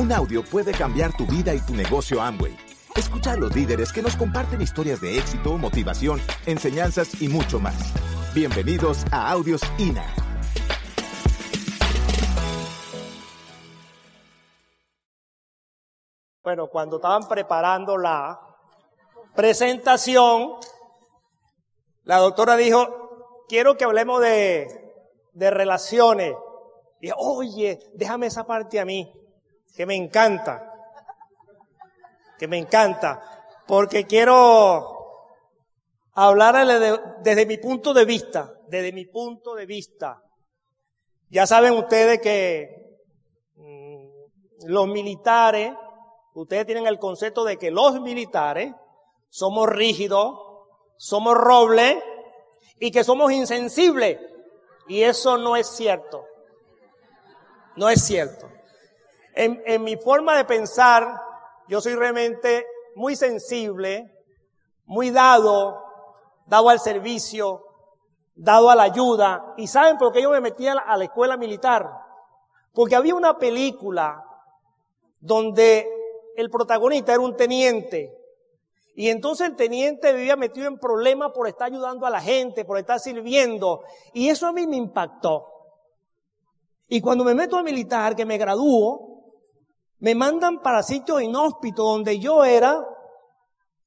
Un audio puede cambiar tu vida y tu negocio Amway. Escucha a los líderes que nos comparten historias de éxito, motivación, enseñanzas y mucho más. Bienvenidos a Audios INA. Bueno, cuando estaban preparando la presentación, la doctora dijo, quiero que hablemos de, de relaciones. Y oye, déjame esa parte a mí, que me encanta, que me encanta, porque quiero hablarle desde mi punto de vista, desde mi punto de vista. Ya saben ustedes que mm, los militares, ustedes tienen el concepto de que los militares somos rígidos, somos robles y que somos insensibles. Y eso no es cierto. No es cierto. En, mi forma de pensar, yo soy realmente muy sensible, muy dado, dado al servicio, dado a la ayuda. ¿Y saben por qué yo me metí a la, a la escuela militar? Porque había una película donde el protagonista era un teniente. Y entonces el teniente vivía metido en problemas por estar ayudando a la gente, por estar sirviendo. Y eso a mí me impactó. Y cuando me meto a militar, que me gradúo, me mandan para sitios inhóspitos donde yo era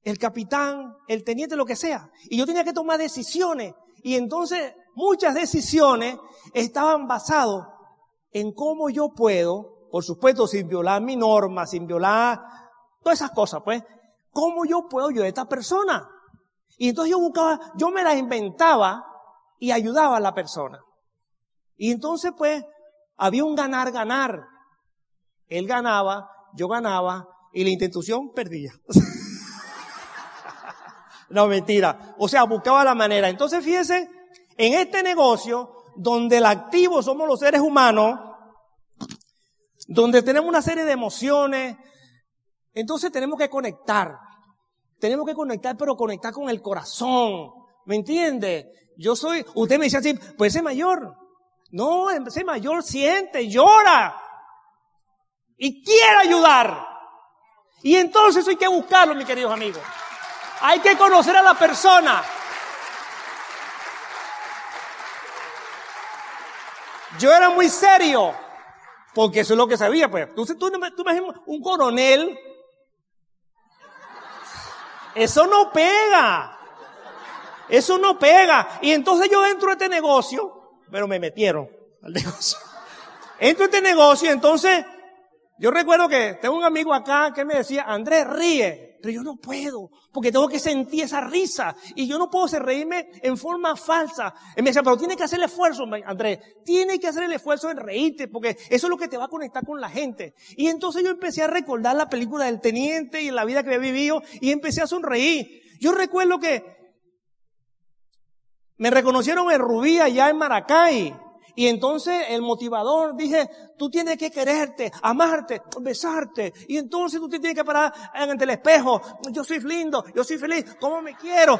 el capitán, el teniente, lo que sea. Y yo tenía que tomar decisiones. Y entonces muchas decisiones estaban basadas en cómo yo puedo, por supuesto sin violar mi norma, sin violar todas esas cosas, pues, cómo yo puedo ayudar a esta persona. Y entonces yo buscaba, yo me las inventaba y ayudaba a la persona. Y entonces pues había un ganar-ganar. Él ganaba, yo ganaba y la institución perdía. no, mentira. O sea, buscaba la manera. Entonces fíjese, en este negocio, donde el activo somos los seres humanos, donde tenemos una serie de emociones, entonces tenemos que conectar. Tenemos que conectar, pero conectar con el corazón. ¿Me entiende? Yo soy, usted me dice así, pues ese mayor. No, ese mayor siente, llora. Y quiere ayudar. Y entonces hay que buscarlo, mis queridos amigos. Hay que conocer a la persona. Yo era muy serio, porque eso es lo que sabía, pues. Entonces tú, tú me un coronel eso no pega. Eso no pega. Y entonces yo entro a este negocio, pero me metieron al negocio. Entro a este negocio y entonces yo recuerdo que tengo un amigo acá que me decía, Andrés, ríe. Pero yo no puedo, porque tengo que sentir esa risa. Y yo no puedo hacer reírme en forma falsa. Él me decía, pero tiene que hacer el esfuerzo, Andrés. Tiene que hacer el esfuerzo en reírte, porque eso es lo que te va a conectar con la gente. Y entonces yo empecé a recordar la película del teniente y la vida que había vivido, y empecé a sonreír. Yo recuerdo que me reconocieron en Rubí allá en Maracay. Y entonces el motivador dije, tú tienes que quererte, amarte, besarte. Y entonces tú te tienes que parar ante el espejo. Yo soy lindo, yo soy feliz, ¿cómo me quiero?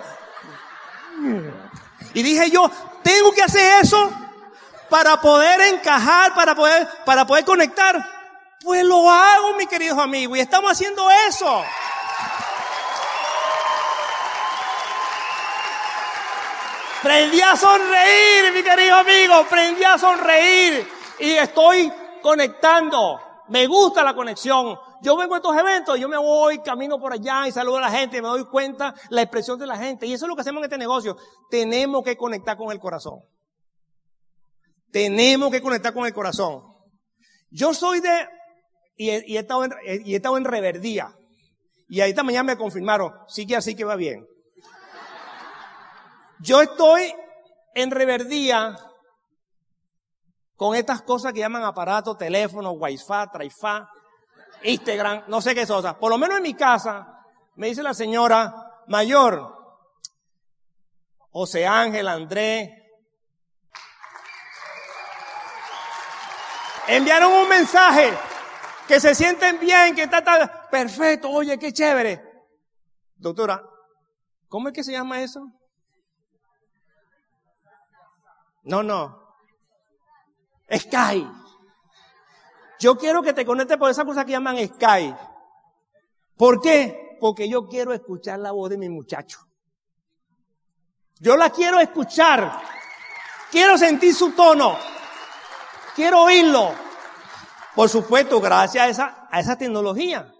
Y dije yo, tengo que hacer eso para poder encajar, para poder, para poder conectar. Pues lo hago, mi queridos amigos, y estamos haciendo eso. Prendí a sonreír, mi querido amigo, prendí a sonreír y estoy conectando. Me gusta la conexión. Yo vengo a estos eventos, yo me voy, camino por allá y saludo a la gente, me doy cuenta la expresión de la gente. Y eso es lo que hacemos en este negocio. Tenemos que conectar con el corazón. Tenemos que conectar con el corazón. Yo soy de, y he, estado, en, y he estado en reverdía. Y ahí esta mañana me confirmaron, sí que así que va bien. Yo estoy en reverdía con estas cosas que llaman aparatos, teléfonos, wifi, traifa, Instagram, no sé qué cosas. Por lo menos en mi casa, me dice la señora mayor, José Ángel, Andrés, enviaron un mensaje que se sienten bien, que está, está perfecto, oye, qué chévere. Doctora, ¿cómo es que se llama eso? No, no. Sky. yo quiero que te conectes por esa cosa que llaman Skype. ¿Por qué? Porque yo quiero escuchar la voz de mi muchacho. Yo la quiero escuchar. Quiero sentir su tono. Quiero oírlo. Por supuesto, gracias a esa, a esa tecnología.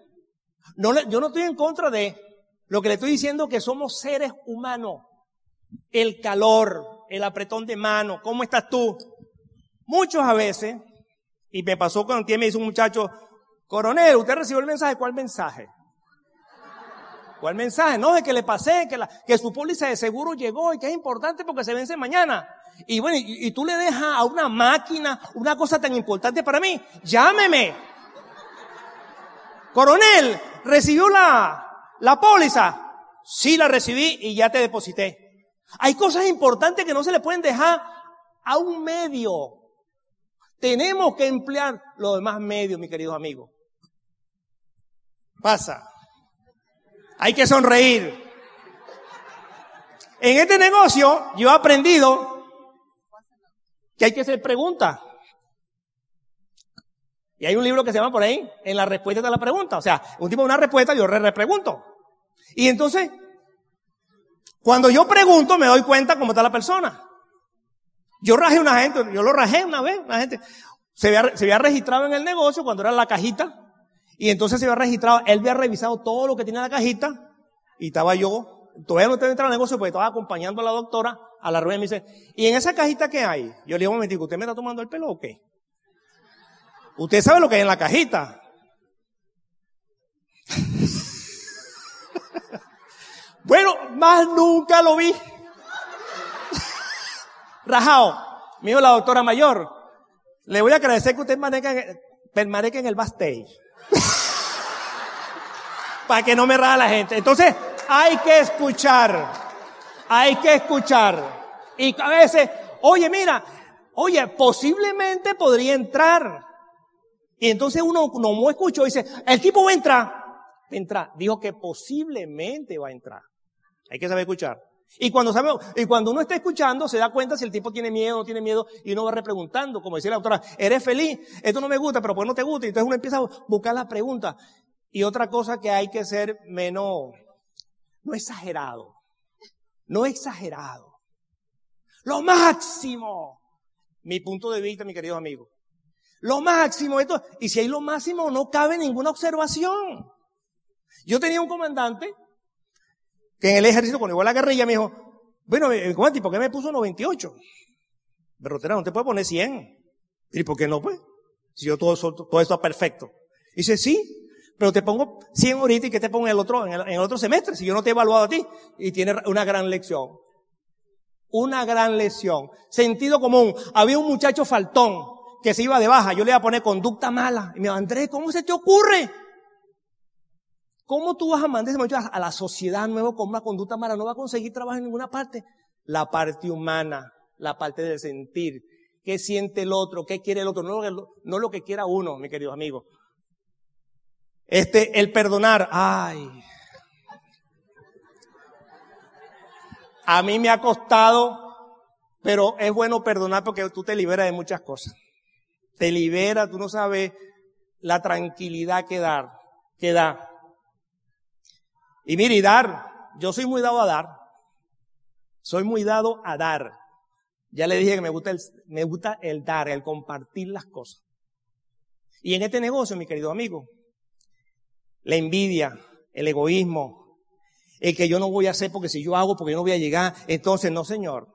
No, yo no estoy en contra de lo que le estoy diciendo que somos seres humanos. El calor, el apretón de mano, ¿cómo estás tú? Muchos a veces, y me pasó cuando me dice un muchacho, coronel, ¿usted recibió el mensaje? ¿Cuál mensaje? ¿Cuál mensaje? No, de que le pasé, que, la, que su póliza de seguro llegó y que es importante porque se vence mañana. Y bueno, y, y tú le dejas a una máquina una cosa tan importante para mí. Llámeme. Coronel, ¿recibió la, la póliza? Sí la recibí y ya te deposité. Hay cosas importantes que no se le pueden dejar a un medio. Tenemos que emplear los demás medios, mi querido amigo. Pasa. Hay que sonreír. En este negocio yo he aprendido que hay que hacer preguntas. Y hay un libro que se llama por ahí, en la respuesta de la pregunta. O sea, un tipo de una respuesta, yo re repregunto. Y entonces, cuando yo pregunto, me doy cuenta cómo está la persona. Yo rajé una gente, yo lo rajé una vez, una gente. Se había, se había registrado en el negocio cuando era la cajita. Y entonces se había registrado, él había revisado todo lo que tenía la cajita. Y estaba yo, todavía no estaba entrando al negocio porque estaba acompañando a la doctora a la rueda y me dice, ¿y en esa cajita qué hay? Yo le digo, un momentico, ¿usted me está tomando el pelo o qué? Usted sabe lo que hay en la cajita. Bueno, más nunca lo vi. Rajao, mío la doctora mayor. Le voy a agradecer que usted permanezca en el backstage. Para que no me raja la gente. Entonces, hay que escuchar. Hay que escuchar. Y a veces, oye, mira, oye, posiblemente podría entrar. Y entonces uno no escuchó y dice, el tipo va a entrar. Entra. Dijo que posiblemente va a entrar. Hay que saber escuchar. Y cuando uno está escuchando, se da cuenta si el tipo tiene miedo o no tiene miedo, y uno va repreguntando, como decía la autora, ¿eres feliz? Esto no me gusta, pero pues no te gusta. Y entonces uno empieza a buscar la pregunta. Y otra cosa que hay que ser menos, no exagerado. No exagerado. Lo máximo. Mi punto de vista, mi querido amigo. Lo máximo, esto, y si hay lo máximo, no cabe ninguna observación. Yo tenía un comandante que en el ejército, cuando iba a la guerrilla, me dijo, bueno, eh, comandante, ¿por qué me puso 98? Berrotera, no te puede poner 100. ¿Y por qué no, pues? Si yo todo, todo esto es perfecto. dice, sí, pero te pongo 100 ahorita y que te pongo en el otro, en el, en el otro semestre, si yo no te he evaluado a ti. Y tiene una gran lección. Una gran lección. Sentido común. Había un muchacho faltón que se iba de baja, yo le iba a poner conducta mala. Y me dijo, Andrés, ¿cómo se te ocurre? ¿Cómo tú vas a mandar a la sociedad nueva con una conducta mala? No va a conseguir trabajo en ninguna parte. La parte humana, la parte del sentir. ¿Qué siente el otro? ¿Qué quiere el otro? No, no lo que quiera uno, mi querido amigo. Este, el perdonar. Ay. A mí me ha costado, pero es bueno perdonar porque tú te liberas de muchas cosas te libera, tú no sabes la tranquilidad que dar, que da. Y mire, y dar, yo soy muy dado a dar. Soy muy dado a dar. Ya le dije que me gusta el, me gusta el dar, el compartir las cosas. Y en este negocio, mi querido amigo, la envidia, el egoísmo, el que yo no voy a hacer porque si yo hago porque yo no voy a llegar, entonces no, señor.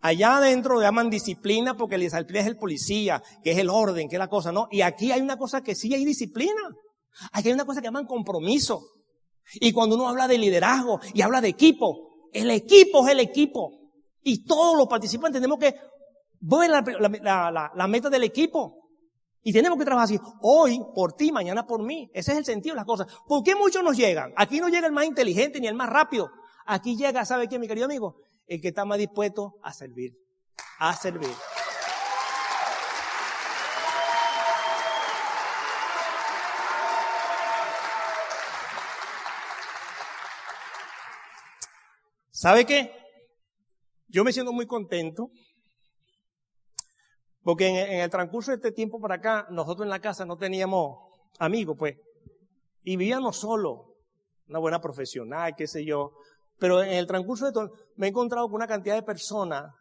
Allá adentro llaman disciplina porque la disciplina es el policía, que es el orden, que es la cosa, ¿no? Y aquí hay una cosa que sí hay disciplina. Aquí hay una cosa que llaman compromiso. Y cuando uno habla de liderazgo y habla de equipo, el equipo es el equipo. Y todos los participantes tenemos que ver la, la meta del equipo. Y tenemos que trabajar así. Hoy por ti, mañana por mí. Ese es el sentido de las cosas. ¿Por qué muchos nos llegan? Aquí no llega el más inteligente ni el más rápido. Aquí llega, ¿sabe qué, mi querido amigo? el que está más dispuesto a servir. A servir. ¿Sabe qué? Yo me siento muy contento Porque en, el transcurso de este tiempo para acá, nosotros en la casa no teníamos amigos, pues. Y vivíamos solo, una buena profesional, qué sé yo. Pero en el transcurso de todo, me he encontrado con una cantidad de personas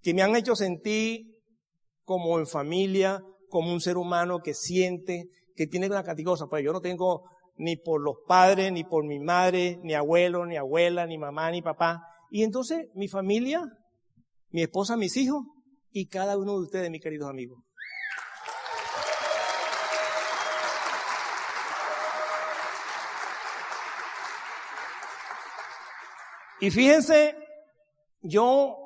que me han hecho sentir como en familia, como un ser humano que siente, que tiene una cantidad de cosas. Pues yo no tengo ni por los padres, ni por mi madre, ni abuelo, ni abuela, ni mamá, ni papá. Y entonces mi familia, mi esposa, mis hijos, y cada uno de ustedes, mis queridos amigos. Y fíjense, yo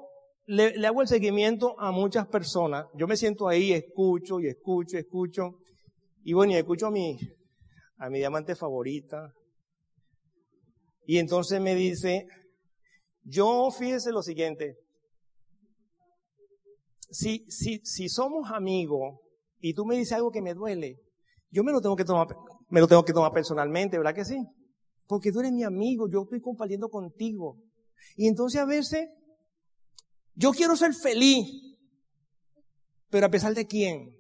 le, hago el seguimiento a muchas personas. Yo me siento ahí, escucho y escucho, escucho. Y bueno, y escucho a mi, a mi diamante favorita. Y entonces me dice, yo fíjese lo siguiente, si, si, si somos amigos y tú me dices algo que me duele, yo me lo tengo que tomar, me lo tengo que tomar personalmente, ¿verdad que sí? Porque tú eres mi amigo, yo estoy compartiendo contigo. Y entonces a veces, yo quiero ser feliz, pero a pesar de quién?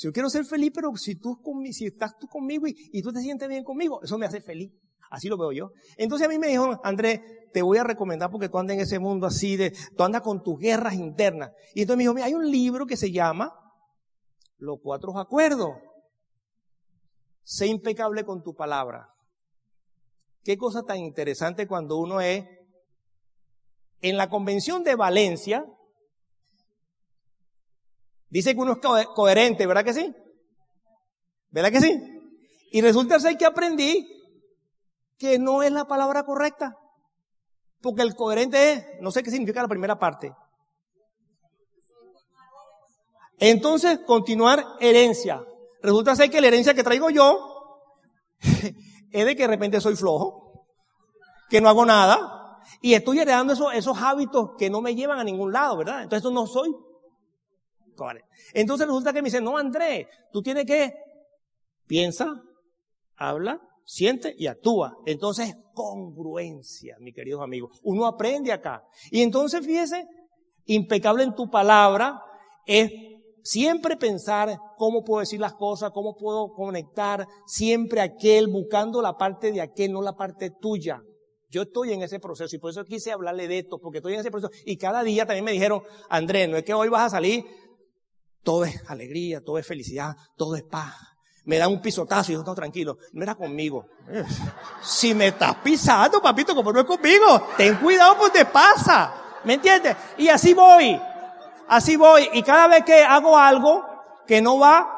Si yo quiero ser feliz, pero si tú, estás tú conmigo y, y tú te sientes bien conmigo, eso me hace feliz. Así lo veo yo. Entonces a mí me dijo, Andrés, te voy a recomendar porque tú andas en ese mundo así de, tú andas con tus guerras internas. Y entonces me dijo, mira, hay un libro que se llama Los Cuatro Acuerdos. Sé impecable con tu palabra. Qué cosa tan interesante cuando uno es en la convención de Valencia. Dice que uno es coherente, ¿verdad que sí? ¿Verdad que sí? Y resulta ser que aprendí que no es la palabra correcta. Porque el coherente es, no sé qué significa la primera parte. Entonces, continuar herencia. Resulta ser que la herencia que traigo yo es de que de repente soy flojo, que no hago nada, y estoy heredando esos, hábitos que no me llevan a ningún lado, ¿verdad? Entonces no soy. Entonces resulta que me dice, no, Andrés, tú tienes que, piensa, habla, siente y actúa. Entonces, congruencia, mi queridos amigos. Uno aprende acá. Y entonces, fíjese, impecable en tu palabra es siempre pensar cómo puedo decir las cosas, cómo puedo conectar, siempre aquel, buscando la parte de aquel, no la parte tuya. Yo estoy en ese proceso y por eso quise hablarle de esto, porque estoy en ese proceso. Y cada día también me dijeron, Andrés, no es que hoy vas a salir, todo es alegría, todo es felicidad, todo es paz me da un pisotazo y yo, no, tranquilo, no era conmigo. Si me estás pisando, papito, como no es conmigo, ten cuidado pues te pasa. ¿Me entiendes? Y así voy. Así voy. Y cada vez que hago algo que no va,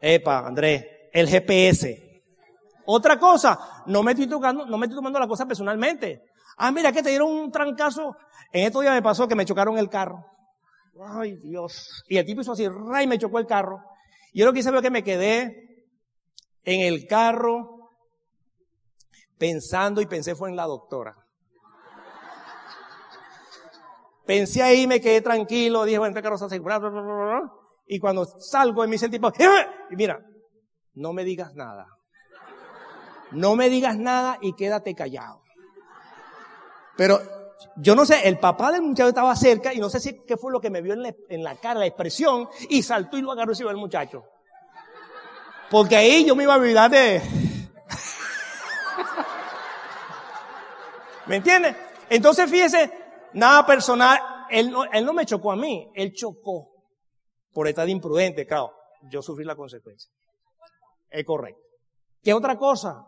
epa, Andrés, el GPS. Otra cosa, no me estoy tocando, no me estoy tomando la cosa personalmente. Ah, mira que te dieron un trancazo. En estos días me pasó que me chocaron el carro. Ay, Dios. Y el tipo hizo así, ray, me chocó el carro. Yo lo que hice fue que me quedé en el carro pensando y pensé fue en la doctora. Pensé ahí, me quedé tranquilo, dije, bueno, este carro está asegurado, y cuando salgo, me dice el tipo, y mira, no me digas nada. No me digas nada y quédate callado. Pero yo no sé, el papá del muchacho estaba cerca y no sé si qué fue lo que me vio en la, cara, la expresión, y saltó y lo agarró y se el muchacho. Porque ahí yo me iba a olvidar de... ¿Me entiende? Entonces fíjese, nada personal, él no, él no me chocó a mí, él chocó por estar imprudente, claro, yo sufrí la consecuencia. Es correcto. ¿Qué otra cosa?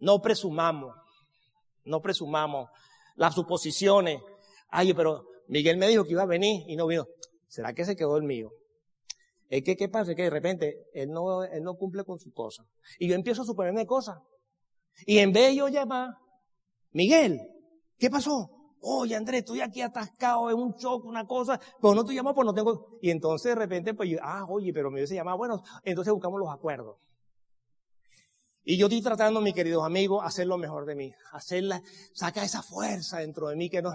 No presumamos. No presumamos las suposiciones. Ay, pero Miguel me dijo que iba a venir y no vino. ¿Será que se quedó el mío? Es que, ¿qué pasa? Que de repente él no, él no cumple con su cosa. Y yo empiezo a suponerme cosas. Y en vez de yo llamar, Miguel, ¿qué pasó? Oye, Andrés, estoy aquí atascado en un choque, una cosa, pero no te llamo pues no tengo. Y entonces de repente, pues yo, ah, oye, pero me hubiese llamado, bueno, entonces buscamos los acuerdos. Y yo estoy tratando, mis queridos amigos, hacer lo mejor de mí. Hacerla, saca esa fuerza dentro de mí que no.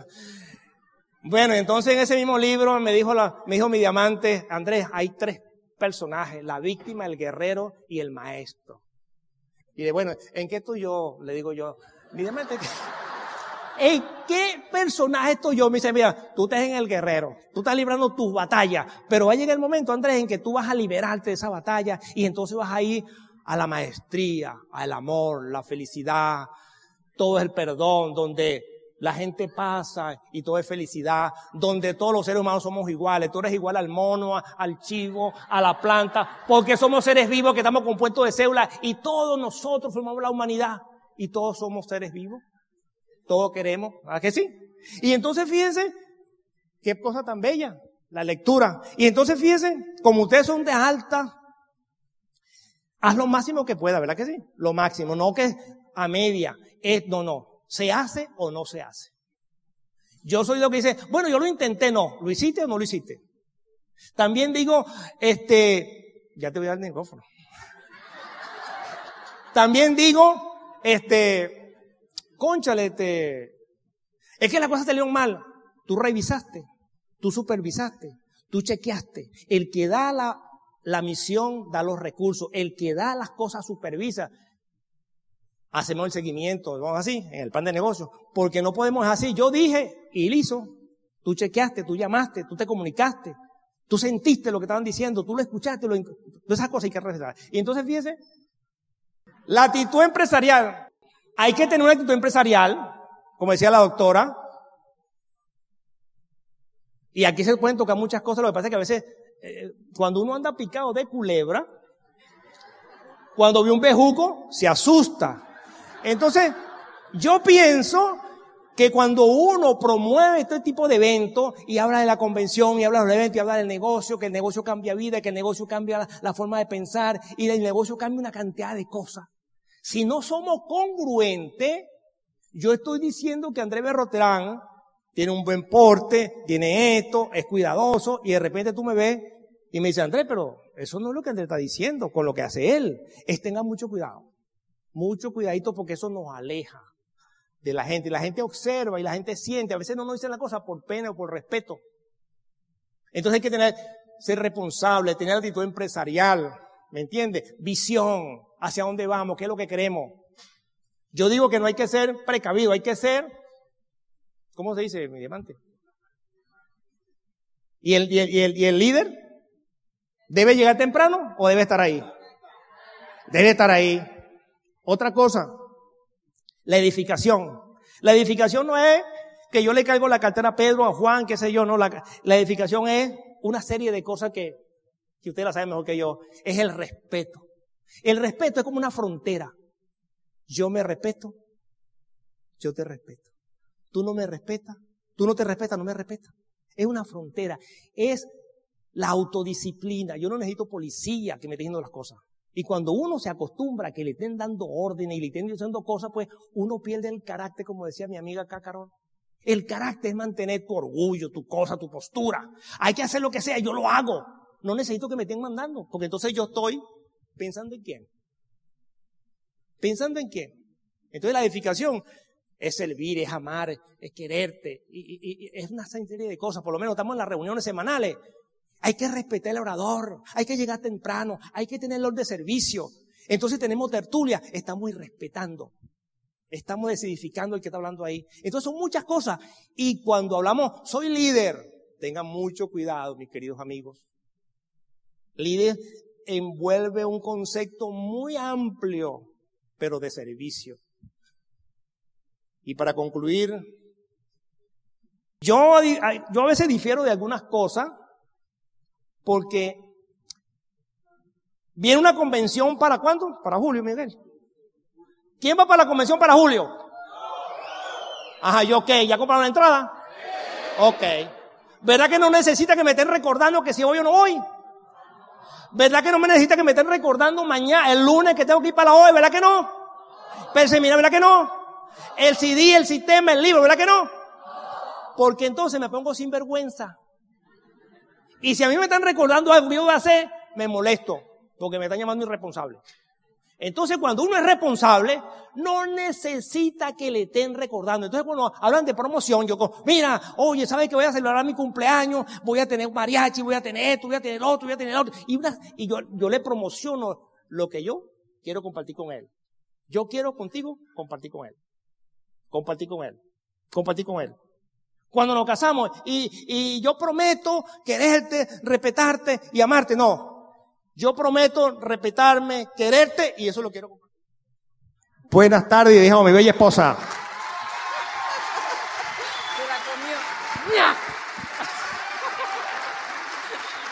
Bueno, entonces en ese mismo libro me dijo me dijo mi diamante, Andrés, hay tres personajes, la víctima, el guerrero y el maestro. Y de bueno, ¿en qué estoy yo? Le digo yo, mi diamante, ¿En qué personaje estoy yo? Me dice, mira, tú estás en el guerrero, tú estás librando tus batallas, pero va a llegar el momento, Andrés, en que tú vas a liberarte de esa batalla y entonces vas a ir a la maestría, al amor, la felicidad, todo es el perdón, donde la gente pasa y todo es felicidad, donde todos los seres humanos somos iguales, tú eres igual al mono, al chivo, a la planta, porque somos seres vivos que estamos compuestos de células y todos nosotros formamos la humanidad y todos somos seres vivos, todos queremos, ¿a que sí? Y entonces fíjense, qué cosa tan bella, la lectura. Y entonces fíjense, como ustedes son de alta, haz lo máximo que pueda, ¿verdad que sí? Lo máximo, no que a media, es, no, no, ¿Se hace o no se hace? Yo soy lo que dice, bueno, yo lo intenté, no. ¿Lo hiciste o no lo hiciste? También digo, este, ya te voy a dar el micrófono. También digo, este, conchale, este, es que las cosas salieron mal. Tú revisaste, tú supervisaste, tú chequeaste. El que da la, la misión da los recursos. El que da las cosas supervisa hacemos el seguimiento, vamos así, en el plan de negocio, porque no podemos así. Yo dije y él hizo. Tú chequeaste, tú llamaste, tú te comunicaste, tú sentiste lo que estaban diciendo, tú lo escuchaste, lo, todas esas cosas hay que respetar. Y entonces fíjese, la actitud empresarial, hay que tener una actitud empresarial, como decía la doctora, y aquí se pueden tocar muchas cosas, lo que pasa es que a veces, cuando uno anda picado de culebra, cuando ve un bejuco, se asusta. Entonces, yo pienso que cuando uno promueve este tipo de eventos y habla de la convención y habla del evento y habla del negocio, que el negocio cambia vida, que el negocio cambia la, forma de pensar y el negocio cambia una cantidad de cosas. Si no somos congruentes, yo estoy diciendo que Andrés Berroterán tiene un buen porte, tiene esto, es cuidadoso y de repente tú me ves y me dice, Andrés, pero eso no es lo que Andrés está diciendo con lo que hace él. Es tenga mucho cuidado. Mucho cuidadito porque eso nos aleja de la gente. Y la gente observa y la gente siente. A veces no nos dicen la cosa por pena o por respeto. Entonces hay que tener, ser responsable, tener actitud empresarial. ¿Me entiende? Visión. Hacia dónde vamos, qué es lo que queremos. Yo digo que no hay que ser precavido, hay que ser, ¿cómo se dice, mi diamante? ¿Y el, y el, y el líder? ¿Debe llegar temprano o debe estar ahí? Debe estar ahí. Otra cosa, la edificación. La edificación no es que yo le caigo la cartera a Pedro, a Juan, qué sé yo, no. La, la edificación es una serie de cosas que, que usted la sabe mejor que yo. Es el respeto. El respeto es como una frontera. Yo me respeto, yo te respeto. Tú no me respetas, tú no te respetas, no me respetas. Es una frontera. Es la autodisciplina. Yo no necesito policía que me esté diciendo las cosas. Y cuando uno se acostumbra a que le estén dando órdenes y le estén diciendo cosas, pues uno pierde el carácter, como decía mi amiga Cacarón. El carácter es mantener tu orgullo, tu cosa, tu postura. Hay que hacer lo que sea, yo lo hago. No necesito que me estén mandando, porque entonces yo estoy pensando en quién. Pensando en quién. Entonces la edificación es servir, es amar, es quererte, y, y es una serie de cosas. Por lo menos estamos en las reuniones semanales. Hay que respetar el orador, hay que llegar temprano, hay que tener el de servicio. Entonces tenemos tertulia, estamos irrespetando. Estamos desedificando el que está hablando ahí. Entonces son muchas cosas. Y cuando hablamos, soy líder, tengan mucho cuidado, mis queridos amigos. Líder envuelve un concepto muy amplio, pero de servicio. Y para concluir, yo, yo a veces difiero de algunas cosas, porque viene una convención para cuándo? Para julio, Miguel. ¿Quién va para la convención para julio? Ajá, yo ok, ¿ya compraron la entrada? Ok. ¿Verdad que no necesita que me estén recordando que si voy o no voy? ¿Verdad que no me necesita que me estén recordando mañana, el lunes que tengo que ir para la hoy? ¿Verdad que no? Pero mira, ¿verdad que no? El CD, el sistema, el libro, ¿verdad que no? Porque entonces me pongo sin vergüenza. Y si a mí me están recordando algo que yo voy a hacer, me molesto, porque me están llamando irresponsable. Entonces, cuando uno es responsable, no necesita que le estén recordando. Entonces, cuando hablan de promoción, yo digo, mira, oye, ¿sabes que voy a celebrar mi cumpleaños? Voy a tener mariachi, voy a tener esto, voy a tener otro, voy a tener otro. Y, yo le promociono lo que yo quiero compartir con él. Yo quiero contigo compartir con él. Compartir con él. compartí con él. Cuando nos casamos y, y yo prometo quererte, respetarte y amarte. No. Yo prometo respetarme, quererte y eso lo quiero compartir. Buenas tardes y dijo mi bella esposa. Se la comió. ¡Nya!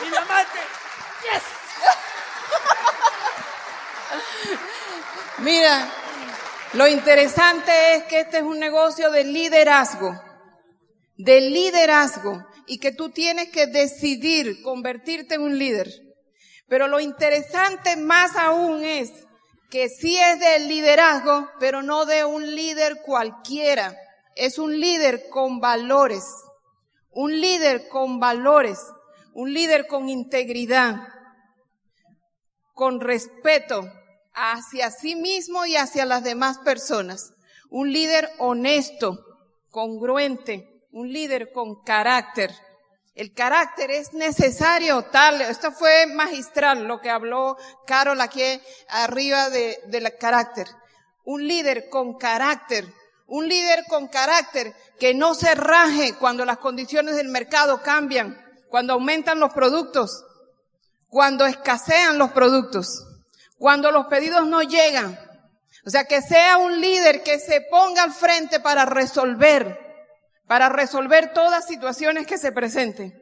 Y mi amante. Yes. Mira, lo interesante es que este es un negocio de liderazgo, de liderazgo, y que tú tienes que decidir convertirte en un líder. Pero lo interesante más aún es que sí es del liderazgo, pero no de un líder cualquiera. Es un líder con valores, un líder con valores, un líder con integridad, con respeto, hacia sí mismo y hacia las demás personas. Un líder honesto, congruente, un líder con carácter. El carácter es necesario, tal, esto fue magistral lo que habló Carol aquí arriba de, del carácter. Un líder con carácter, un líder con carácter que no se raje cuando las condiciones del mercado cambian, cuando aumentan los productos, cuando escasean los productos cuando los pedidos no llegan. O sea, que sea un líder que se ponga al frente para resolver, para resolver todas situaciones que se presenten.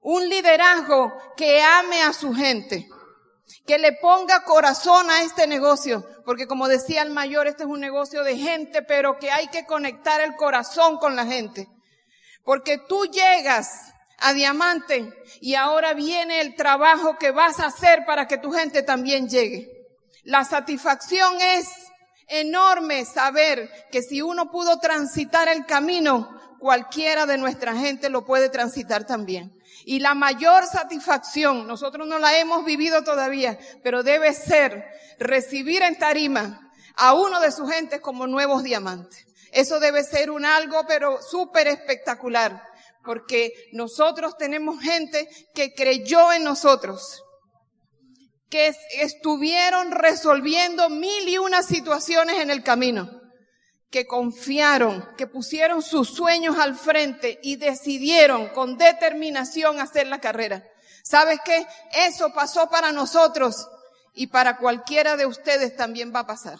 Un liderazgo que ame a su gente, que le ponga corazón a este negocio, porque como decía el mayor, este es un negocio de gente, pero que hay que conectar el corazón con la gente. Porque tú llegas a diamante y ahora viene el trabajo que vas a hacer para que tu gente también llegue. La satisfacción es enorme saber que si uno pudo transitar el camino, cualquiera de nuestra gente lo puede transitar también. Y la mayor satisfacción, nosotros no la hemos vivido todavía, pero debe ser recibir en tarima a uno de sus gentes como nuevos diamantes. Eso debe ser un algo, pero súper espectacular porque nosotros tenemos gente que creyó en nosotros, que estuvieron resolviendo mil y una situaciones en el camino, que confiaron, que pusieron sus sueños al frente y decidieron con determinación hacer la carrera. ¿Sabes qué? Eso pasó para nosotros y para cualquiera de ustedes también va a pasar.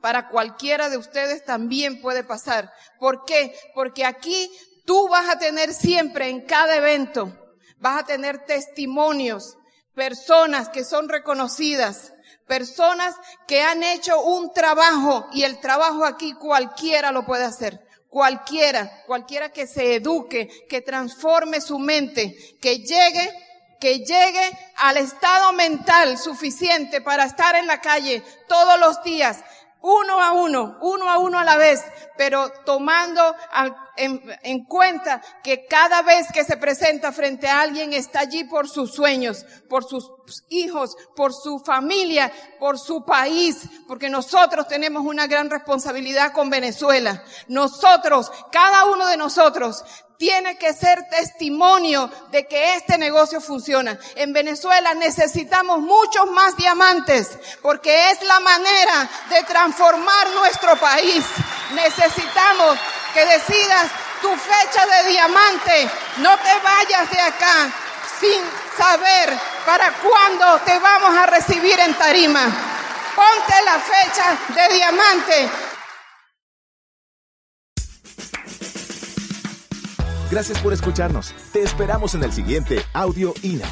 Para cualquiera de ustedes también puede pasar. ¿Por qué? Porque aquí Tú vas a tener siempre en cada evento, vas a tener testimonios, personas que son reconocidas, personas que han hecho un trabajo y el trabajo aquí cualquiera lo puede hacer. Cualquiera, cualquiera que se eduque, que transforme su mente, que llegue que llegue al estado mental suficiente para estar en la calle todos los días, uno a uno, uno a uno a la vez, pero tomando en, en, cuenta que cada vez que se presenta frente a alguien está allí por sus sueños, por sus hijos, por su familia, por su país, porque nosotros tenemos una gran responsabilidad con Venezuela. Nosotros, cada uno de nosotros, tiene que ser testimonio de que este negocio funciona. En Venezuela necesitamos muchos más diamantes porque es la manera de transformar nuestro país. Necesitamos que decidas tu fecha de diamante. No te vayas de acá sin saber para cuándo te vamos a recibir en tarima. Ponte la fecha de diamante Gracias por escucharnos. Te esperamos en el siguiente Audio INA.